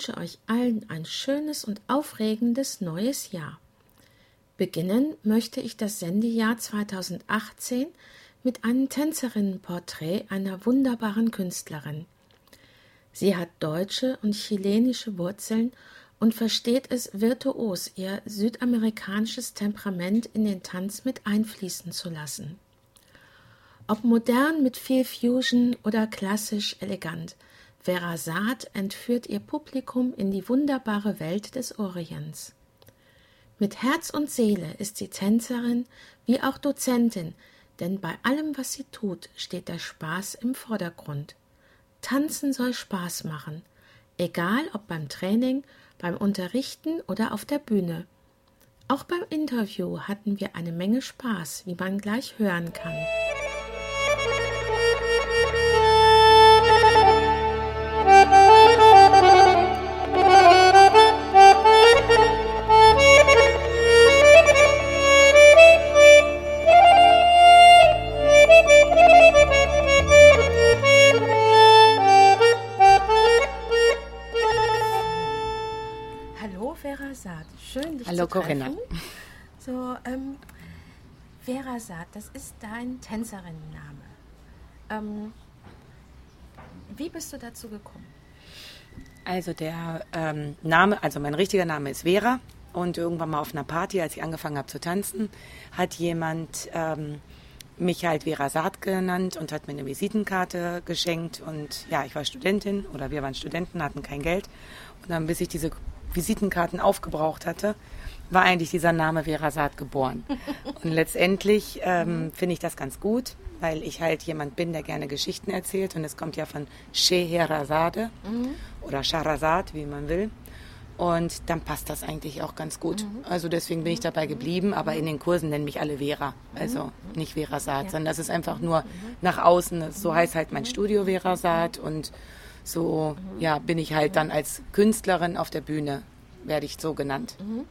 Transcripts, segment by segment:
wünsche euch allen ein schönes und aufregendes neues Jahr. Beginnen möchte ich das Sendejahr 2018 mit einem Tänzerinnenporträt einer wunderbaren Künstlerin. Sie hat deutsche und chilenische Wurzeln und versteht es virtuos, ihr südamerikanisches Temperament in den Tanz mit einfließen zu lassen. Ob modern mit viel Fusion oder klassisch elegant, Vera Saad entführt ihr Publikum in die wunderbare Welt des Orients. Mit Herz und Seele ist sie Tänzerin wie auch Dozentin, denn bei allem, was sie tut, steht der Spaß im Vordergrund. Tanzen soll Spaß machen, egal ob beim Training, beim Unterrichten oder auf der Bühne. Auch beim Interview hatten wir eine Menge Spaß, wie man gleich hören kann. Schön, dich Hallo, zu Corinna. treffen. So, ähm, Vera Saad, das ist dein Tänzerinnenname. Ähm, wie bist du dazu gekommen? Also der ähm, Name, also mein richtiger Name ist Vera und irgendwann mal auf einer Party, als ich angefangen habe zu tanzen, hat jemand ähm, mich halt Vera Saad genannt und hat mir eine Visitenkarte geschenkt und ja, ich war Studentin oder wir waren Studenten, hatten kein Geld und dann bis ich diese Visitenkarten aufgebraucht hatte, war eigentlich dieser Name Vera Saad geboren. Und letztendlich ähm, finde ich das ganz gut, weil ich halt jemand bin, der gerne Geschichten erzählt. Und es kommt ja von Scheherazade mhm. oder Sharazad, wie man will. Und dann passt das eigentlich auch ganz gut. Mhm. Also deswegen bin ich dabei geblieben, aber in den Kursen nennen mich alle Vera. Also mhm. nicht Vera Saad, ja. sondern das ist einfach nur nach außen. So heißt halt mein Studio Vera Saad und so mhm. ja, bin ich halt dann als Künstlerin auf der Bühne, werde ich so genannt. Mhm.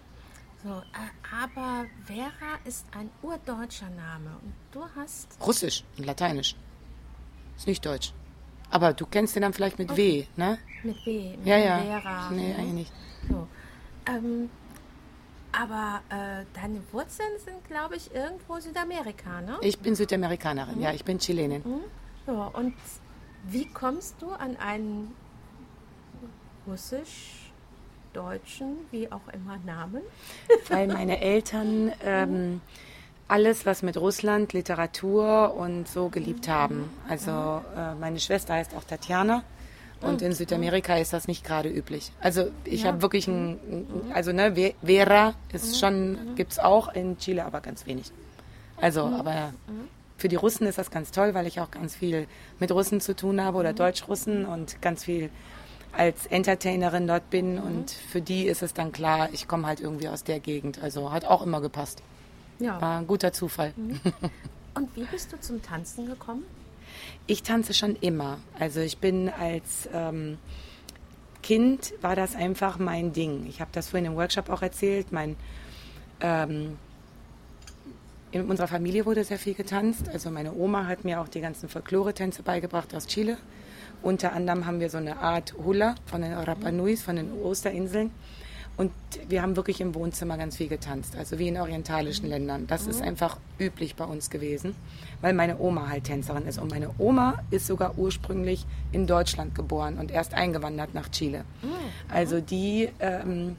So, äh, aber Vera ist ein urdeutscher Name und du hast. Russisch und Lateinisch. Ist nicht deutsch. Aber du kennst den dann vielleicht mit okay. W, ne? Mit W, mit ja, ja. Vera. Nee, eigentlich nicht. So. Ähm, aber äh, deine Wurzeln sind, glaube ich, irgendwo Südamerika, ne? Ich bin Südamerikanerin, mhm. ja, ich bin Chilenin. Mhm. So, und wie kommst du an einen russisch-deutschen, wie auch immer, Namen? Weil meine Eltern ähm, alles, was mit Russland, Literatur und so geliebt haben. Also äh, meine Schwester heißt auch Tatjana. Und in Südamerika ist das nicht gerade üblich. Also ich ja. habe wirklich ein, also ne, Vera ist schon, gibt es auch in Chile, aber ganz wenig. Also, aber für die Russen ist das ganz toll, weil ich auch ganz viel mit Russen zu tun habe oder Deutsch-Russen und ganz viel als Entertainerin dort bin mhm. und für die ist es dann klar, ich komme halt irgendwie aus der Gegend. Also hat auch immer gepasst. Ja. War ein guter Zufall. Mhm. Und wie bist du zum Tanzen gekommen? Ich tanze schon immer. Also ich bin als ähm, Kind war das einfach mein Ding. Ich habe das vorhin im Workshop auch erzählt. Mein ähm, in unserer Familie wurde sehr viel getanzt. Also meine Oma hat mir auch die ganzen Folklore-Tänze beigebracht aus Chile. Unter anderem haben wir so eine Art Hula von den Rapa Nuis, von den Osterinseln. Und wir haben wirklich im Wohnzimmer ganz viel getanzt, also wie in orientalischen Ländern. Das ist einfach üblich bei uns gewesen, weil meine Oma halt Tänzerin ist. Und meine Oma ist sogar ursprünglich in Deutschland geboren und erst eingewandert nach Chile. Also die, ähm,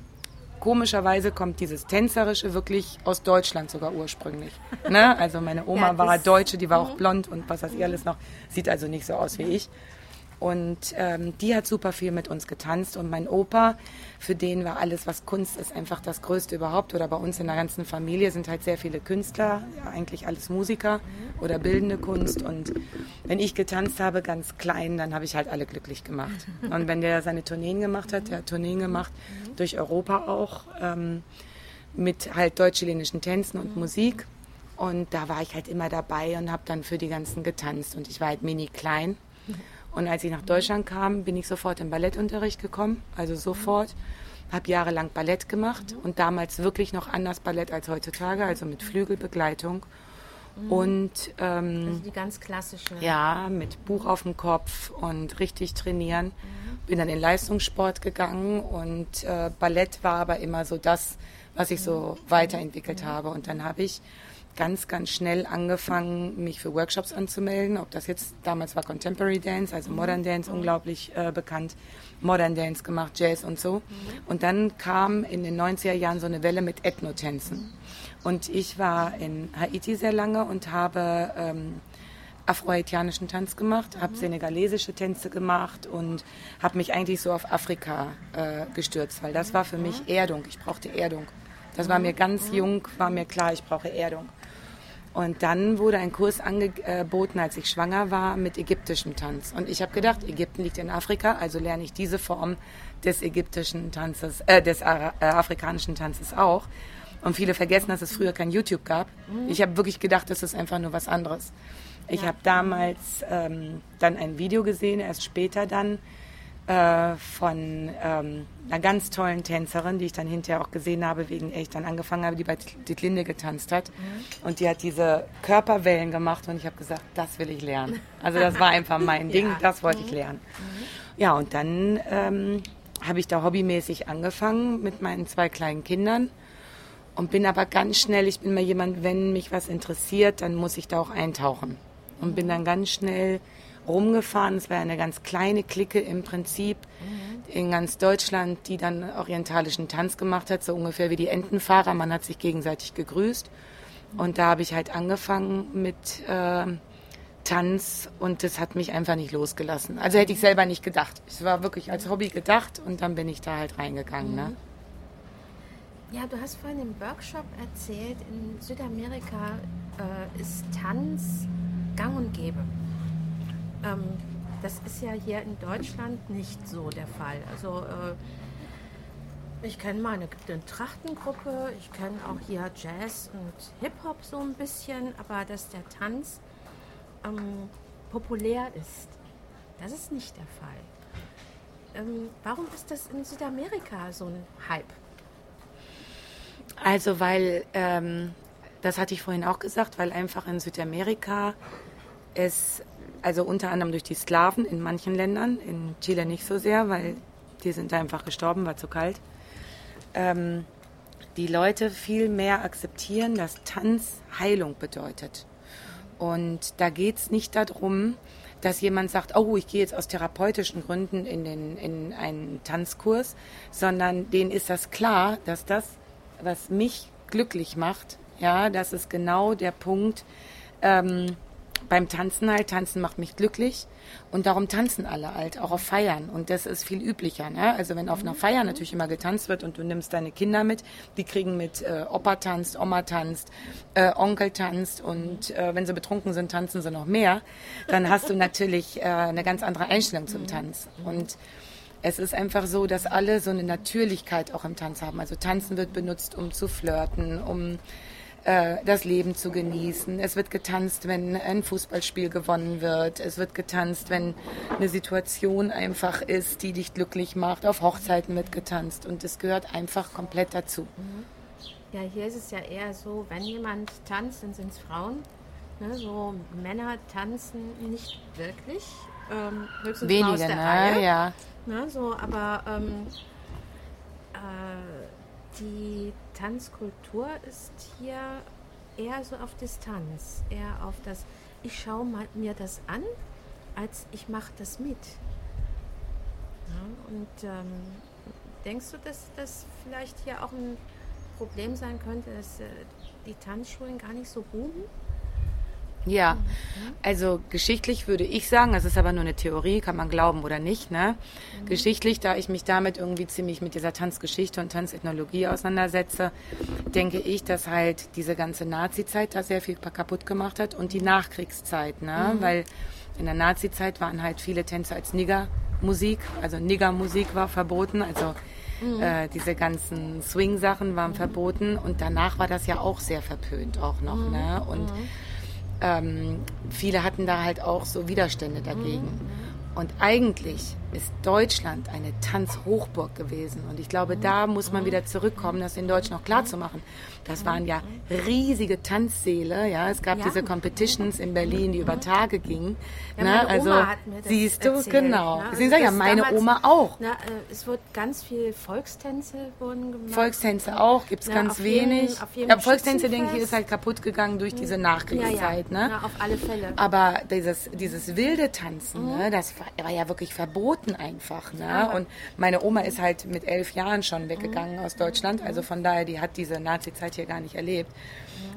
komischerweise kommt dieses Tänzerische wirklich aus Deutschland sogar ursprünglich. Ne? Also meine Oma ja, war Deutsche, die war auch blond und was weiß ich alles noch. Sieht also nicht so aus wie ich. Und ähm, die hat super viel mit uns getanzt. Und mein Opa, für den war alles, was Kunst ist, einfach das Größte überhaupt. Oder bei uns in der ganzen Familie sind halt sehr viele Künstler, ja, eigentlich alles Musiker oder bildende Kunst. Und wenn ich getanzt habe, ganz klein, dann habe ich halt alle glücklich gemacht. Und wenn der seine Tourneen gemacht hat, der hat Tourneen gemacht, durch Europa auch, ähm, mit halt deutsch-chilenischen Tänzen und Musik. Und da war ich halt immer dabei und habe dann für die ganzen getanzt. Und ich war halt mini klein. Und als ich nach Deutschland kam, bin ich sofort in Ballettunterricht gekommen, also sofort. Habe jahrelang Ballett gemacht und damals wirklich noch anders Ballett als heutzutage, also mit Flügelbegleitung. Mhm. Und ähm, also die ganz klassische. Ja, mit Buch auf dem Kopf und richtig trainieren. Mhm. Bin dann in Leistungssport gegangen und äh, Ballett war aber immer so das, was ich so mhm. weiterentwickelt mhm. habe. Und dann habe ich ganz, ganz schnell angefangen, mich für Workshops anzumelden. Ob das jetzt damals war Contemporary Dance, also Modern Dance, unglaublich äh, bekannt. Modern Dance gemacht, Jazz und so. Und dann kam in den 90er Jahren so eine Welle mit Ethnotänzen. Und ich war in Haiti sehr lange und habe ähm, afro-haitianischen Tanz gemacht, habe senegalesische Tänze gemacht und habe mich eigentlich so auf Afrika äh, gestürzt, weil das war für mich Erdung. Ich brauchte Erdung. Das war mir ganz jung, war mir klar, ich brauche Erdung. Und dann wurde ein Kurs angeboten, als ich schwanger war, mit ägyptischem Tanz. Und ich habe gedacht, Ägypten liegt in Afrika, also lerne ich diese Form des ägyptischen Tanzes, äh, des Ara äh, afrikanischen Tanzes auch. Und viele vergessen, dass es früher kein YouTube gab. Ich habe wirklich gedacht, das ist einfach nur was anderes. Ich ja. habe damals ähm, dann ein Video gesehen, erst später dann, äh, von ähm, einer ganz tollen Tänzerin, die ich dann hinterher auch gesehen habe, wegen ich dann angefangen habe, die bei Dietlinde getanzt hat. Mhm. Und die hat diese Körperwellen gemacht und ich habe gesagt, das will ich lernen. Also das war einfach mein Ding, ja. das wollte mhm. ich lernen. Mhm. Ja, und dann ähm, habe ich da hobbymäßig angefangen mit meinen zwei kleinen Kindern und bin aber ganz schnell, ich bin mal jemand, wenn mich was interessiert, dann muss ich da auch eintauchen. Und bin dann ganz schnell rumgefahren. Es war eine ganz kleine Clique im Prinzip mhm. in ganz Deutschland, die dann orientalischen Tanz gemacht hat, so ungefähr wie die Entenfahrer. Man hat sich gegenseitig gegrüßt. Und da habe ich halt angefangen mit äh, Tanz und das hat mich einfach nicht losgelassen. Also hätte ich selber nicht gedacht. Es war wirklich als Hobby gedacht und dann bin ich da halt reingegangen. Ne? Mhm. Ja, du hast vorhin im Workshop erzählt, in Südamerika äh, ist Tanz gang und gäbe. Ähm, das ist ja hier in Deutschland nicht so der Fall. Also äh, ich kenne mal eine, eine Trachtengruppe, ich kenne auch hier Jazz und Hip-Hop so ein bisschen, aber dass der Tanz ähm, populär ist, das ist nicht der Fall. Ähm, warum ist das in Südamerika so ein Hype? Also weil, ähm, das hatte ich vorhin auch gesagt, weil einfach in Südamerika es also unter anderem durch die Sklaven in manchen Ländern, in Chile nicht so sehr, weil die sind einfach gestorben, war zu kalt. Ähm, die Leute viel mehr akzeptieren, dass Tanz Heilung bedeutet. Und da geht es nicht darum, dass jemand sagt, oh, ich gehe jetzt aus therapeutischen Gründen in, den, in einen Tanzkurs, sondern denen ist das klar, dass das, was mich glücklich macht, ja, das ist genau der Punkt, ähm, beim Tanzen halt, Tanzen macht mich glücklich und darum tanzen alle halt, auch auf Feiern und das ist viel üblicher. Ne? Also wenn auf einer Feier natürlich immer getanzt wird und du nimmst deine Kinder mit, die kriegen mit äh, Opa tanzt, Oma tanzt, äh, Onkel tanzt und äh, wenn sie betrunken sind, tanzen sie noch mehr, dann hast du natürlich äh, eine ganz andere Einstellung zum Tanz und Es ist einfach so, dass alle so eine Natürlichkeit auch im Tanz haben. Also Tanzen wird benutzt, um zu flirten, um das Leben zu genießen. Es wird getanzt, wenn ein Fußballspiel gewonnen wird. Es wird getanzt, wenn eine Situation einfach ist, die dich glücklich macht. Auf Hochzeiten wird getanzt und es gehört einfach komplett dazu. Mhm. Ja, hier ist es ja eher so, wenn jemand tanzt, dann sind es Frauen. Ne? So Männer tanzen nicht wirklich. Ähm, höchstens Weniger, aus der ne? Reihe. Ja. Ne? So, aber ähm, äh, die Tanzkultur ist hier eher so auf Distanz, eher auf das, ich schaue mir das an, als ich mache das mit. Ja, und ähm, denkst du, dass das vielleicht hier auch ein Problem sein könnte, dass äh, die Tanzschulen gar nicht so boomen? Ja, also geschichtlich würde ich sagen, das ist aber nur eine Theorie, kann man glauben oder nicht. Ne? Mhm. Geschichtlich, da ich mich damit irgendwie ziemlich mit dieser Tanzgeschichte und Tanzethnologie auseinandersetze, denke ich, dass halt diese ganze Nazi-Zeit da sehr viel kaputt gemacht hat und die Nachkriegszeit, ne? Mhm. weil in der Nazi-Zeit waren halt viele Tänze als Nigger-Musik, also Nigger-Musik war verboten, also Mhm. Äh, diese ganzen Swing-Sachen waren mhm. verboten und danach war das ja auch sehr verpönt auch noch. Mhm. Ne? Und mhm ähm, viele hatten da halt auch so Widerstände dagegen. Mhm. Und eigentlich ist Deutschland eine Tanzhochburg gewesen. Und ich glaube, da muss man wieder zurückkommen, das in Deutschland noch klar zu machen. Das waren ja riesige Tanzsäle. Ja, es gab ja. diese Competitions in Berlin, die über Tage gingen. Ja, ne? Also siehst du, erzählt, genau. Ne? Also ja, meine damals, Oma auch. Na, äh, es wird ganz viel Volkstänze wurden gemacht. Volkstänze auch, gibt es ganz wenig. Jeden, ja, Volkstänze, denke ich, ist halt kaputt gegangen durch diese Nachkriegszeit. Ne? auf alle Fälle. Aber dieses, dieses wilde Tanzen, mhm. ne, das war, war, ja wirklich verboten einfach. Ne? Und meine Oma ist halt mit elf Jahren schon weggegangen mhm. aus Deutschland. Also von daher, die hat diese Nazi-Zeit hier gar nicht erlebt.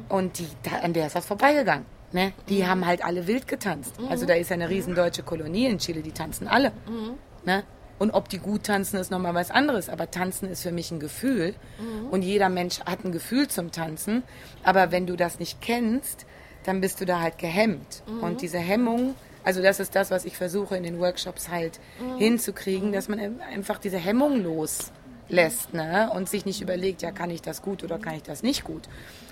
Und die, da, an der ist das vorbeigegangen. Ne? Die mhm. haben halt alle wild getanzt. Mhm. Also da ist ja eine riesen deutsche Kolonie in Chile, die tanzen alle. Mhm. Ne? Und ob die gut tanzen, ist nochmal was anderes. Aber tanzen ist für mich ein Gefühl. Mhm. Und jeder Mensch hat ein Gefühl zum Tanzen. Aber wenn du das nicht kennst, dann bist du da halt gehemmt. Mhm. Und diese Hemmung, also das ist das, was ich versuche in den Workshops halt mhm. hinzukriegen, dass man einfach diese Hemmung loslässt ne? und sich nicht überlegt, ja, kann ich das gut oder kann ich das nicht gut,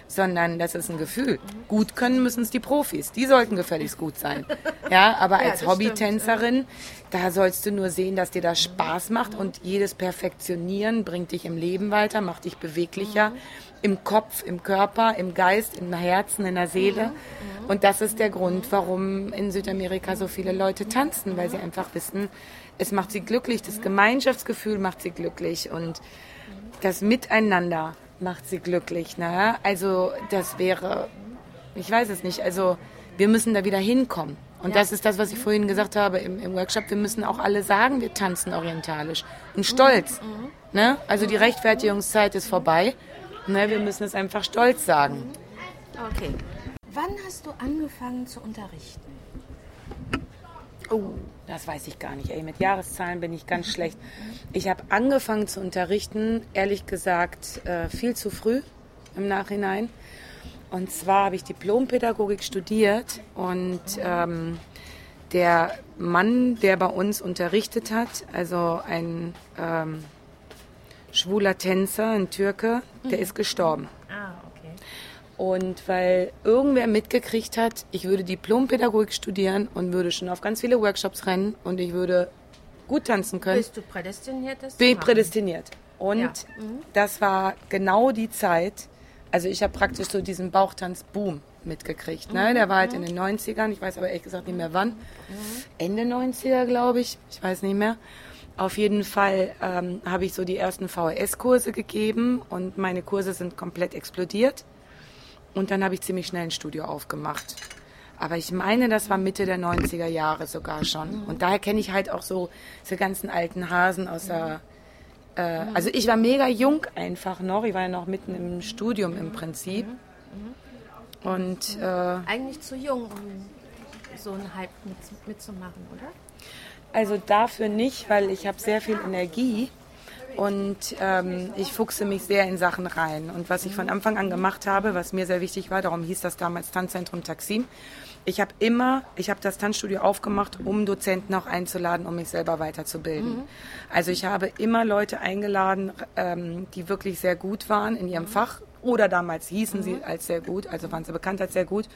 sondern das ist ein Gefühl. Gut können müssen es die Profis, die sollten gefälligst gut sein. Ja, aber ja, als Hobbytänzerin, da sollst du nur sehen, dass dir das Spaß macht und jedes Perfektionieren bringt dich im Leben weiter, macht dich beweglicher. Mhm im Kopf, im Körper, im Geist, im Herzen, in der Seele. Und das ist der Grund, warum in Südamerika so viele Leute tanzen, weil sie einfach wissen, es macht sie glücklich, das Gemeinschaftsgefühl macht sie glücklich und das Miteinander macht sie glücklich. Ne? Also das wäre, ich weiß es nicht, also wir müssen da wieder hinkommen. Und ja. das ist das, was ich vorhin gesagt habe im, im, Workshop. Wir müssen auch alle sagen, wir tanzen orientalisch und stolz. Mhm. Ne? Also die Rechtfertigungszeit ist vorbei. Ne, wir müssen es einfach stolz sagen. Okay. Wann hast du angefangen zu unterrichten? Oh, das weiß ich gar nicht. Ey, mit Jahreszahlen bin ich ganz schlecht. Ich habe angefangen zu unterrichten, ehrlich gesagt, äh, viel zu früh im Nachhinein. Und zwar habe ich Diplompädagogik studiert und ähm, der Mann, der bei uns unterrichtet hat, also ein ähm, schwuler Tänzer, ein Türke, der mhm. ist gestorben. Ah, okay. Und weil irgendwer mitgekriegt hat, ich würde Diplompädagogik studieren und würde schon auf ganz viele Workshops rennen und ich würde gut tanzen können. Bist du prädestiniert? Das Bin prädestiniert. Und ja. mhm. das war genau die Zeit, also ich habe praktisch so diesen Bauchtanz-Boom mitgekriegt. Ne? Mhm. Der war halt in den 90ern, ich weiß aber ehrlich gesagt nicht mehr wann. Mhm. Ende 90er, glaube ich, ich weiß nicht mehr. Auf jeden Fall ähm, habe ich so die ersten VHS-Kurse gegeben und meine Kurse sind komplett explodiert. Und dann habe ich ziemlich schnell ein Studio aufgemacht. Aber ich meine, das war Mitte der 90er Jahre sogar schon. Und daher kenne ich halt auch so diese ganzen alten Hasen aus der. Äh, also ich war mega jung einfach noch. Ich war ja noch mitten im Studium im Prinzip. Und äh, eigentlich zu jung, um so einen Hype mit, mitzumachen, oder? Also dafür nicht, weil ich habe sehr viel Energie Und ähm, ich fuchse mich sehr in Sachen rein. Und was ich von Anfang an gemacht habe, was mir sehr wichtig war, darum hieß das damals Tanzzentrum Taksim, ich habe immer, ich habe das Tanzstudio aufgemacht, um Dozenten auch einzuladen, um mich selber weiterzubilden. Mhm. Also ich habe immer Leute eingeladen, ähm, die wirklich sehr gut waren in ihrem mhm. Fach oder damals hießen mhm. sie als sehr gut, also waren sie bekannt als sehr gut.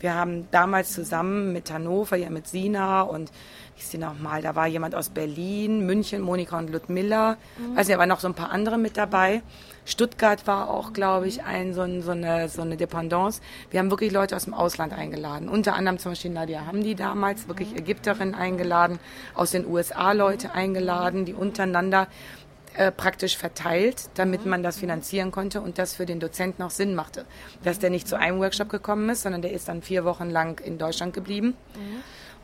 Wir haben damals zusammen mit Hannover, ja mit Sina und wie ist die nochmal, da war jemand aus Berlin, München, Monika und Ludmilla, mhm. also da waren noch so ein paar andere mit dabei. Stuttgart war auch, glaube ich, ein, so, ein, so, eine, so eine Dependance. Wir haben wirklich Leute aus dem Ausland eingeladen. Unter anderem zum Beispiel Nadia Hamdi damals, wirklich Ägypterin eingeladen, aus den USA Leute eingeladen, die untereinander äh, praktisch verteilt, damit man das finanzieren konnte und das für den Dozenten auch Sinn machte. Dass der nicht zu einem Workshop gekommen ist, sondern der ist dann vier Wochen lang in Deutschland geblieben. Mhm.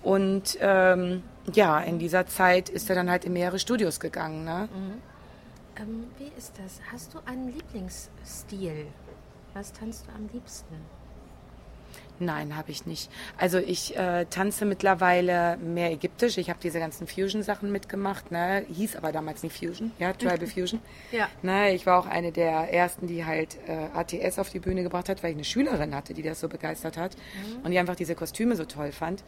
Und ähm, ja, in dieser Zeit ist er dann halt in mehrere Studios gegangen. Ne? Mhm. Ähm, wie ist das? Hast du einen Lieblingsstil? Was tanzt du am liebsten? Nein, habe ich nicht. Also ich äh, tanze mittlerweile mehr ägyptisch. Ich habe diese ganzen Fusion-Sachen mitgemacht. Ne? Hieß aber damals nicht Fusion, ja, Tribal Fusion. ja. Ne? Ich war auch eine der ersten, die halt äh, ATS auf die Bühne gebracht hat, weil ich eine Schülerin hatte, die das so begeistert hat mhm. und die einfach diese Kostüme so toll fand.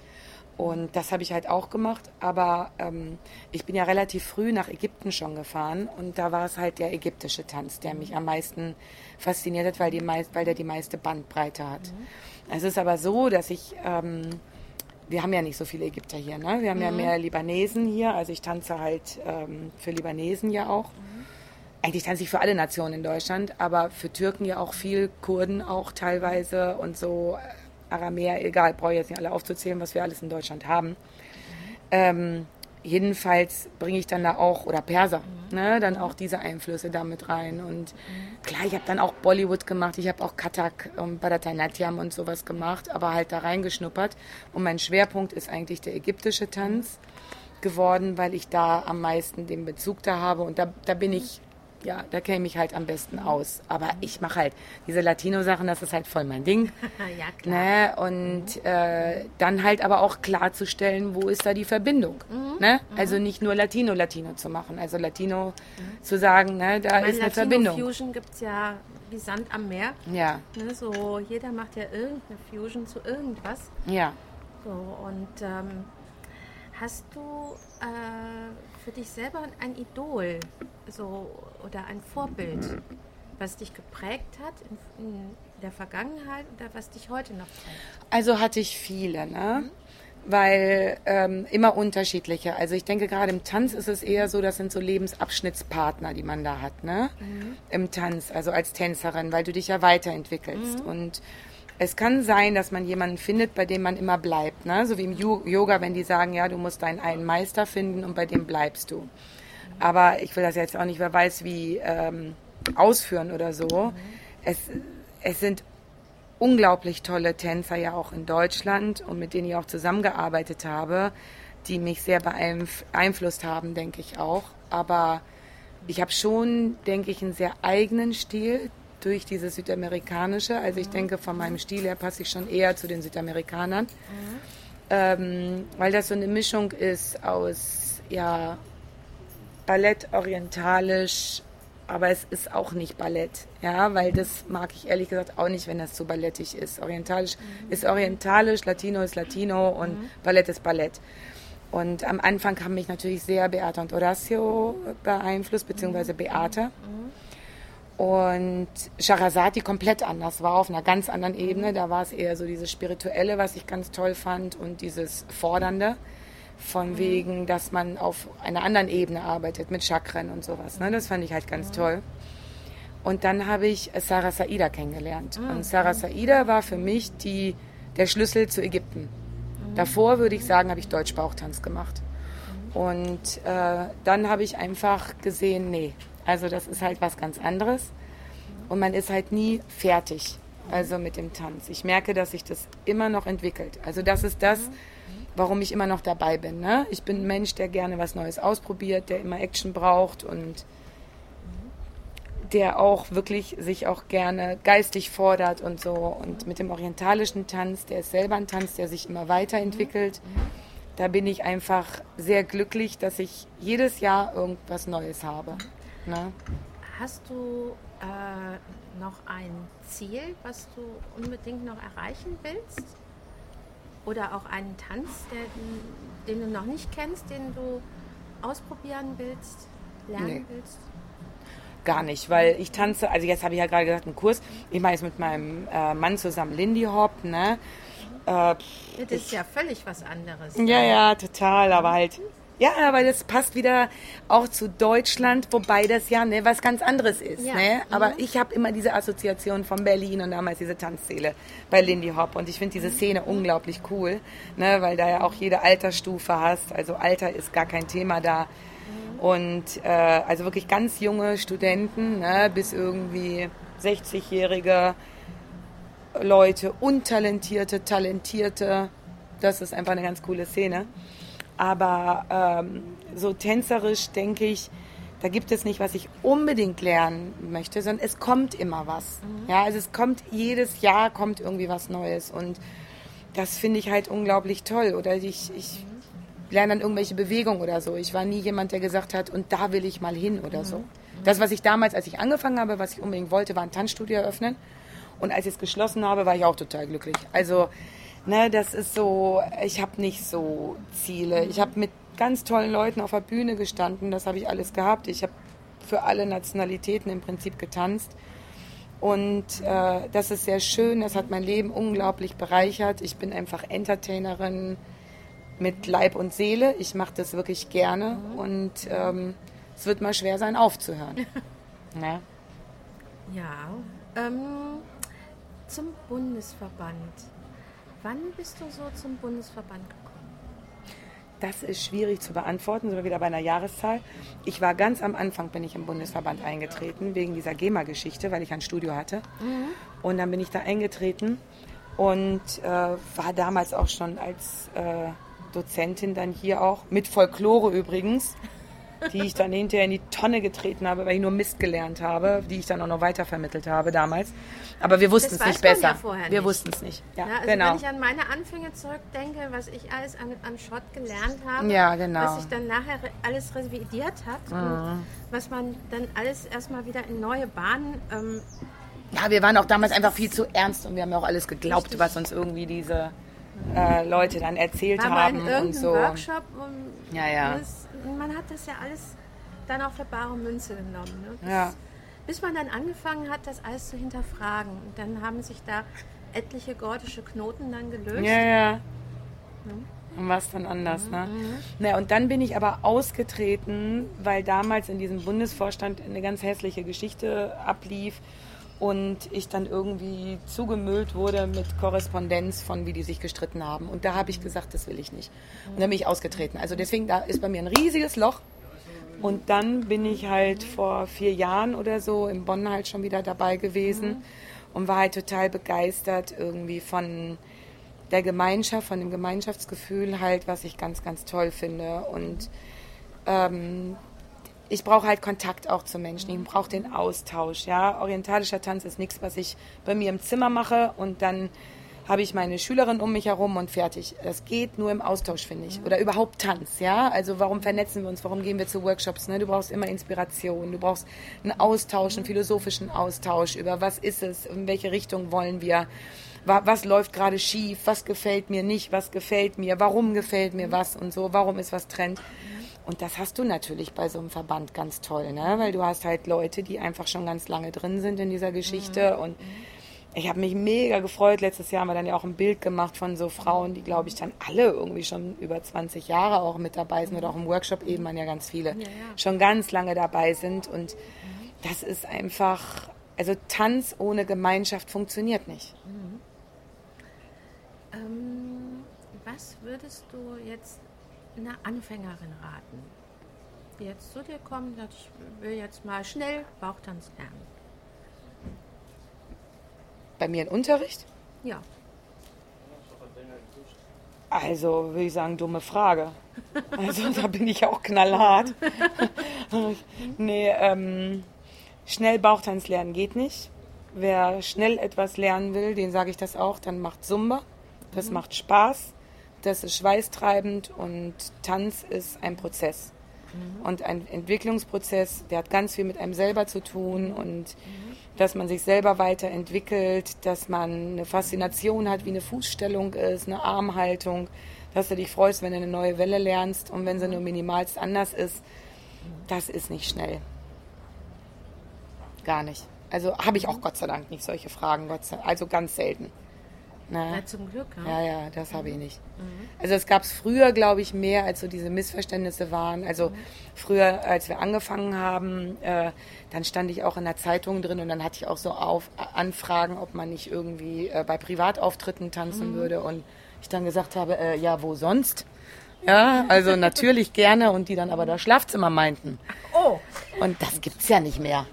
Und das habe ich halt auch gemacht. Aber ähm, ich bin ja relativ früh nach Ägypten schon gefahren und da war es halt der ägyptische Tanz, der mich am meisten fasziniert hat, weil, die meist, weil der die meiste Bandbreite hat. Mhm. Es ist aber so, dass ich, ähm, wir haben ja nicht so viele Ägypter hier, ne? wir haben mhm. ja mehr Libanesen hier, also ich tanze halt ähm, für Libanesen ja auch. Mhm. Eigentlich tanze ich für alle Nationen in Deutschland, aber für Türken ja auch viel, Kurden auch teilweise und so Aramäer, egal, brauche ich jetzt nicht alle aufzuzählen, was wir alles in Deutschland haben. Ähm, jedenfalls bringe ich dann da auch, oder Perser, mhm. ne, dann auch diese Einflüsse damit rein. Und klar, ich habe dann auch Bollywood gemacht, ich habe auch Katak und Bharatanatyam und sowas gemacht, aber halt da reingeschnuppert. Und mein Schwerpunkt ist eigentlich der ägyptische Tanz geworden, weil ich da am meisten den Bezug da habe. Und da, da bin ich ja, da kenne ich halt am besten aus. Aber ich mache halt diese Latino-Sachen, das ist halt voll mein Ding. ja, klar. Ne? Und äh, dann halt aber auch klarzustellen, wo ist da die Verbindung. Mhm. Ne? Mhm. Also nicht nur Latino-Latino zu machen. Also Latino mhm. zu sagen, ne, da ist eine Latino Verbindung. Fusion gibt es ja wie Sand am Meer. Ja. Ne, so, jeder macht ja irgendeine Fusion zu irgendwas. Ja. So, und ähm, hast du äh, für dich selber ein Idol? so oder ein Vorbild, was dich geprägt hat in, in der Vergangenheit oder was dich heute noch prägt? Also hatte ich viele, ne? Mhm. Weil ähm, immer unterschiedliche. Also ich denke gerade im Tanz ist es eher so, das sind so Lebensabschnittspartner, die man da hat, ne? Mhm. Im Tanz, also als Tänzerin, weil du dich ja weiterentwickelst. Mhm. Und es kann sein, dass man jemanden findet, bei dem man immer bleibt. Ne? So wie im Yoga, wenn die sagen, ja, du musst deinen einen Meister finden und bei dem bleibst du. Aber ich will das jetzt auch nicht, wer weiß wie, ähm, ausführen oder so. Mhm. Es, es sind unglaublich tolle Tänzer ja auch in Deutschland und mit denen ich auch zusammengearbeitet habe, die mich sehr beeinflusst haben, denke ich auch. Aber ich habe schon, denke ich, einen sehr eigenen Stil durch dieses Südamerikanische. Also ich mhm. denke, von meinem Stil her passe ich schon eher zu den Südamerikanern, mhm. ähm, weil das so eine Mischung ist aus ja Ballett orientalisch, aber es ist auch nicht Ballett, ja, weil das mag ich ehrlich gesagt auch nicht, wenn das zu ballettig ist. Orientalisch mhm. ist orientalisch, Latino ist Latino und mhm. Ballett ist Ballett. Und am Anfang haben mich natürlich sehr Beata und Horacio beeinflusst, beziehungsweise mhm. Beate. Mhm. Und Shahrazadi komplett anders, war auf einer ganz anderen Ebene. Da war es eher so dieses Spirituelle, was ich ganz toll fand und dieses Fordernde von mhm. wegen, dass man auf einer anderen Ebene arbeitet mit Chakren und sowas. Ne? Das fand ich halt ganz mhm. toll. Und dann habe ich Sarah Saida kennengelernt. Mhm. Und Sarah Saida war für mich die, der Schlüssel zu Ägypten. Mhm. Davor würde ich sagen, habe ich Deutsch-Bauchtanz gemacht. Und äh, dann habe ich einfach gesehen, nee, also das ist halt was ganz anderes. Und man ist halt nie fertig, also mit dem Tanz. Ich merke, dass sich das immer noch entwickelt. Also das ist das, warum ich immer noch dabei bin. Ne? Ich bin ein Mensch, der gerne was Neues ausprobiert, der immer Action braucht und der auch wirklich sich auch gerne geistig fordert und so. Und mit dem orientalischen Tanz, der ist selber ein Tanz, der sich immer weiterentwickelt. Da bin ich einfach sehr glücklich, dass ich jedes Jahr irgendwas Neues habe. Ne? Hast du äh, noch ein Ziel, was du unbedingt noch erreichen willst? Oder auch einen Tanz, der, den du noch nicht kennst, den du ausprobieren willst, lernen nee. willst? Gar nicht, weil ich tanze, also jetzt habe ich ja gerade gesagt, einen Kurs. Ich mache jetzt mit meinem äh, Mann zusammen Lindy Hop, ne? Äh, das ist ja völlig was anderes. Ja, ja, total, aber halt ja, aber das passt wieder auch zu Deutschland, wobei das ja ne, was ganz anderes ist. Ja. Ne? Aber mhm. ich habe immer diese Assoziation von Berlin und damals diese Tanzszene bei Lindy Hop. Und ich finde diese Szene mhm. unglaublich cool, ne? weil da ja auch jede Altersstufe hast. Also Alter ist gar kein Thema da. Mhm. Und äh, also wirklich ganz junge Studenten ne? bis irgendwie 60-jährige Leute, untalentierte, talentierte. Das ist einfach eine ganz coole Szene. Aber ähm, so tänzerisch denke ich, da gibt es nicht, was ich unbedingt lernen möchte, sondern es kommt immer was. Mhm. Ja, also es kommt jedes Jahr kommt irgendwie was Neues und das finde ich halt unglaublich toll. Oder ich, ich lerne dann irgendwelche Bewegungen oder so. Ich war nie jemand, der gesagt hat, und da will ich mal hin oder mhm. so. Das, was ich damals, als ich angefangen habe, was ich unbedingt wollte, war ein Tanzstudio eröffnen. Und als ich es geschlossen habe, war ich auch total glücklich. Also Ne, das ist so, ich habe nicht so Ziele. Ich habe mit ganz tollen Leuten auf der Bühne gestanden, das habe ich alles gehabt. Ich habe für alle Nationalitäten im Prinzip getanzt. Und äh, das ist sehr schön, das hat mein Leben unglaublich bereichert. Ich bin einfach Entertainerin mit Leib und Seele. Ich mache das wirklich gerne und ähm, es wird mal schwer sein, aufzuhören. ne? Ja, ähm, zum Bundesverband. Wann bist du so zum Bundesverband gekommen? Das ist schwierig zu beantworten, sind wir wieder bei einer Jahreszahl. Ich war ganz am Anfang, bin ich im Bundesverband eingetreten, wegen dieser GEMA-Geschichte, weil ich ein Studio hatte. Mhm. Und dann bin ich da eingetreten und äh, war damals auch schon als äh, Dozentin dann hier auch, mit Folklore übrigens die ich dann hinterher in die Tonne getreten habe, weil ich nur Mist gelernt habe, die ich dann auch noch weitervermittelt habe damals. Aber wir wussten es nicht besser. Ja wir wussten es nicht. Ja, ja also genau. Wenn ich an meine Anfänge zurückdenke, was ich alles an, an Schott gelernt habe, ja, genau. was sich dann nachher alles revidiert hat mhm. und was man dann alles erstmal wieder in neue Bahnen. Ähm, ja, wir waren auch damals einfach viel zu ernst und wir haben ja auch alles geglaubt, richtig. was uns irgendwie diese äh, Leute dann erzählt War haben in und so. Workshop und ja, ja. Das, man hat das ja alles dann auch für bare Münze genommen. Ne? Bis, ja. bis man dann angefangen hat, das alles zu hinterfragen. Und dann haben sich da etliche gordische Knoten dann gelöst. Ja, ja. Mhm. Und was dann anders, mhm. ne? Mhm. Na, und dann bin ich aber ausgetreten, weil damals in diesem Bundesvorstand eine ganz hässliche Geschichte ablief und ich dann irgendwie zugemüllt wurde mit Korrespondenz von, wie die sich gestritten haben. Und da habe ich gesagt, das will ich nicht. Und dann bin ich ausgetreten. Also deswegen, da ist bei mir ein riesiges Loch. Und dann bin ich halt vor vier Jahren oder so in Bonn halt schon wieder dabei gewesen und war halt total begeistert irgendwie von der Gemeinschaft, von dem Gemeinschaftsgefühl halt, was ich ganz, ganz toll finde. Und ähm, ich brauche halt Kontakt auch zu Menschen. Ich brauche den Austausch. Ja, orientalischer Tanz ist nichts, was ich bei mir im Zimmer mache und dann habe ich meine Schülerin um mich herum und fertig. Das geht nur im Austausch, finde ich. Oder überhaupt Tanz, ja? Also warum vernetzen wir uns? Warum gehen wir zu Workshops? Ne? Du brauchst immer Inspiration. Du brauchst einen Austausch, einen philosophischen Austausch über was ist es, in welche Richtung wollen wir, was läuft gerade schief, was gefällt mir nicht, was gefällt mir, warum gefällt mir was und so, warum ist was Trend. Und das hast du natürlich bei so einem Verband ganz toll, ne? weil du hast halt Leute, die einfach schon ganz lange drin sind in dieser Geschichte. Mhm. Und ich habe mich mega gefreut. Letztes Jahr haben wir dann ja auch ein Bild gemacht von so Frauen, die, glaube ich, dann alle irgendwie schon über 20 Jahre auch mit dabei sind oder auch im Workshop eben man ja ganz viele ja, ja. schon ganz lange dabei sind. Und mhm. das ist einfach, also Tanz ohne Gemeinschaft funktioniert nicht. Mhm. Ähm, was würdest du jetzt einer Anfängerin raten, die jetzt zu dir kommt sagt, ich will jetzt mal schnell Bauchtanz lernen? Bei mir in Unterricht? Ja. Also würde ich sagen, dumme Frage. Also da bin ich auch knallhart. nee, ähm, schnell Bauchtanz lernen geht nicht. Wer schnell etwas lernen will, den sage ich das auch, dann macht Zumba. Das mhm. macht Spaß das ist schweißtreibend und Tanz ist ein Prozess. Mhm. Und ein Entwicklungsprozess, der hat ganz viel mit einem selber zu tun und mhm. dass man sich selber weiterentwickelt, dass man eine Faszination hat, wie eine Fußstellung ist, eine Armhaltung, dass du dich freust, wenn du eine neue Welle lernst und wenn sie nur minimalst anders ist. Das ist nicht schnell. Gar nicht. Also habe ich auch Gott sei Dank nicht solche Fragen, Gott sei, also ganz selten. Na, ja, zum Glück. Ja, ja, ja das mhm. habe ich nicht. Mhm. Also es gab es früher, glaube ich, mehr, als so diese Missverständnisse waren. Also mhm. früher, als wir angefangen haben, äh, dann stand ich auch in der Zeitung drin und dann hatte ich auch so auf Anfragen, ob man nicht irgendwie äh, bei Privatauftritten tanzen mhm. würde und ich dann gesagt habe, äh, ja, wo sonst? Ja, also natürlich gerne und die dann aber das Schlafzimmer meinten. Oh. Und das gibt es ja nicht mehr.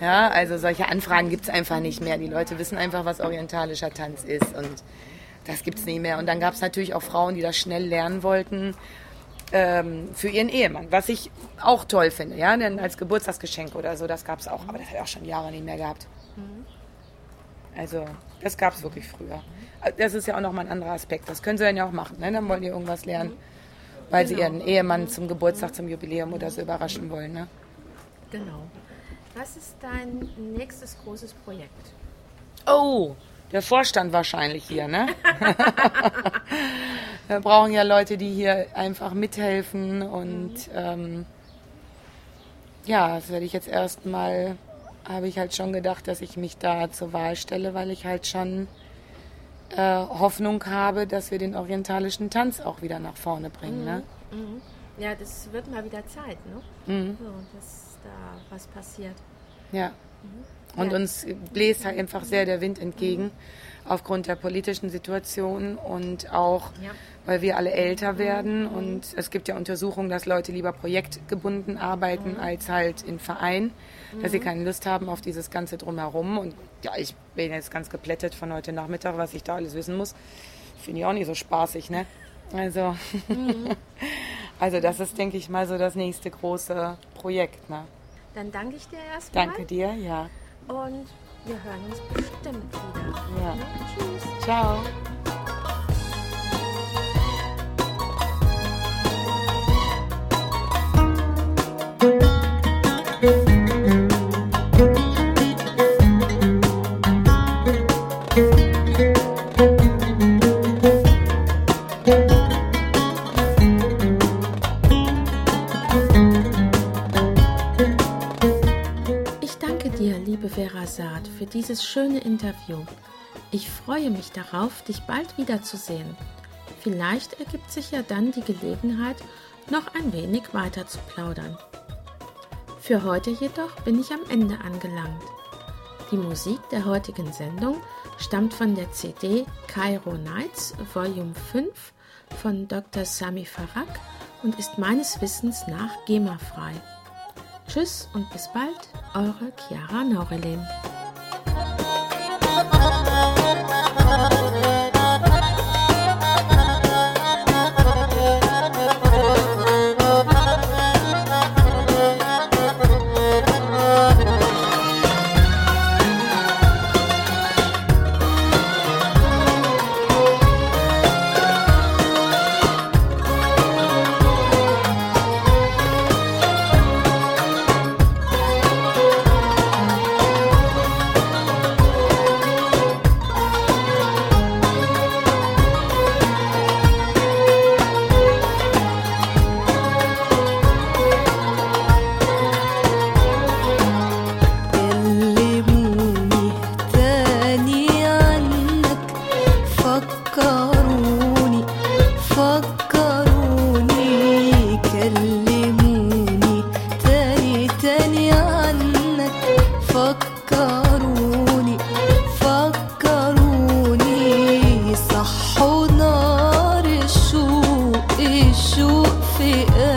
Ja, also solche Anfragen gibt es einfach nicht mehr. Die Leute wissen einfach, was orientalischer Tanz ist und das gibt es nicht mehr. Und dann gab es natürlich auch Frauen, die das schnell lernen wollten ähm, für ihren Ehemann, was ich auch toll finde, ja, denn als Geburtstagsgeschenk oder so, das gab es auch, aber das hat auch schon Jahre nicht mehr gehabt. Also, das gab es wirklich früher. Das ist ja auch nochmal ein anderer Aspekt. Das können sie dann ja auch machen. Ne? Dann wollen die irgendwas lernen weil genau. sie ihren Ehemann zum Geburtstag, zum Jubiläum oder so überraschen wollen. Ne? Genau. Was ist dein nächstes großes Projekt? Oh, der Vorstand wahrscheinlich hier, ne? Wir brauchen ja Leute, die hier einfach mithelfen und mhm. ähm, ja, das werde ich jetzt erstmal, habe ich halt schon gedacht, dass ich mich da zur Wahl stelle, weil ich halt schon äh, Hoffnung habe, dass wir den orientalischen Tanz auch wieder nach vorne bringen. Mhm. Ne? Mhm. Ja, das wird mal wieder Zeit, ne? Mhm. So, dass da was passiert. Ja. Mhm. Und ja. uns bläst halt einfach sehr der Wind entgegen aufgrund der politischen Situation und auch, ja. weil wir alle älter werden. Und es gibt ja Untersuchungen, dass Leute lieber projektgebunden arbeiten als halt in Verein, dass sie keine Lust haben auf dieses ganze Drumherum. Und ja, ich bin jetzt ganz geplättet von heute Nachmittag, was ich da alles wissen muss. Finde ich auch nicht so spaßig, ne? Also, mhm. also das ist, denke ich mal, so das nächste große Projekt, ne? Dann danke ich dir erstmal. Danke dir, ja. Und wir hören uns bestimmt wieder. Ja. Tschüss. Ciao. Dieses schöne Interview. Ich freue mich darauf, dich bald wiederzusehen. Vielleicht ergibt sich ja dann die Gelegenheit, noch ein wenig weiter zu plaudern. Für heute jedoch bin ich am Ende angelangt. Die Musik der heutigen Sendung stammt von der CD Cairo Nights Volume 5 von Dr. Sami Farak und ist meines Wissens nach GEMA-frei. Tschüss und bis bald, eure Chiara Naurelin. see.